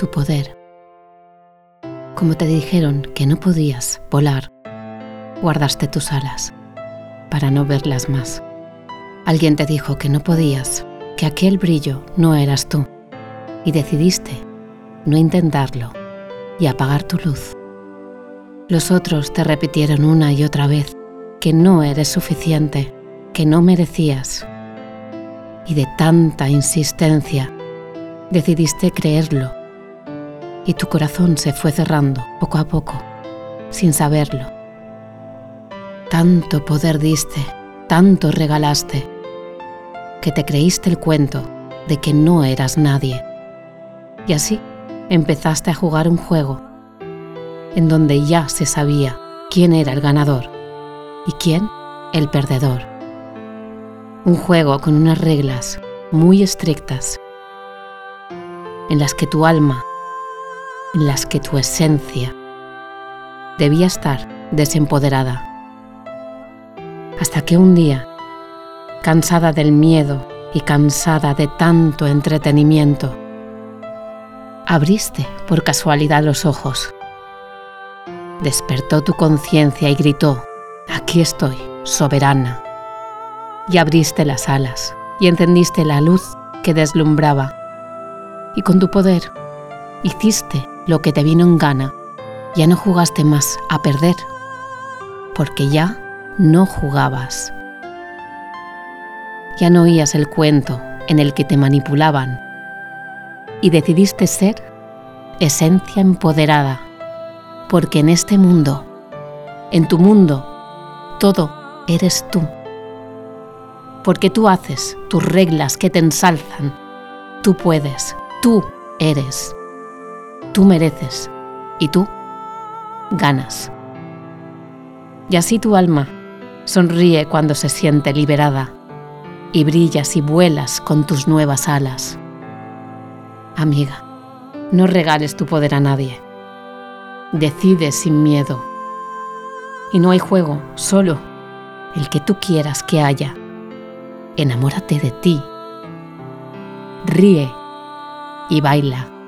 tu poder. Como te dijeron que no podías volar, guardaste tus alas para no verlas más. Alguien te dijo que no podías, que aquel brillo no eras tú, y decidiste no intentarlo y apagar tu luz. Los otros te repitieron una y otra vez que no eres suficiente, que no merecías. Y de tanta insistencia, decidiste creerlo. Y tu corazón se fue cerrando poco a poco, sin saberlo. Tanto poder diste, tanto regalaste, que te creíste el cuento de que no eras nadie. Y así empezaste a jugar un juego en donde ya se sabía quién era el ganador y quién el perdedor. Un juego con unas reglas muy estrictas en las que tu alma, en las que tu esencia debía estar desempoderada. Hasta que un día, cansada del miedo y cansada de tanto entretenimiento, abriste por casualidad los ojos. Despertó tu conciencia y gritó, aquí estoy, soberana. Y abriste las alas y encendiste la luz que deslumbraba. Y con tu poder hiciste lo que te vino en gana. Ya no jugaste más a perder, porque ya no jugabas. Ya no oías el cuento en el que te manipulaban y decidiste ser esencia empoderada, porque en este mundo, en tu mundo, todo eres tú. Porque tú haces tus reglas que te ensalzan. Tú puedes, tú eres, tú mereces y tú ganas. Y así tu alma sonríe cuando se siente liberada y brillas y vuelas con tus nuevas alas. Amiga, no regales tu poder a nadie. Decide sin miedo y no hay juego, solo el que tú quieras que haya. Enamórate de ti. Ríe y baila.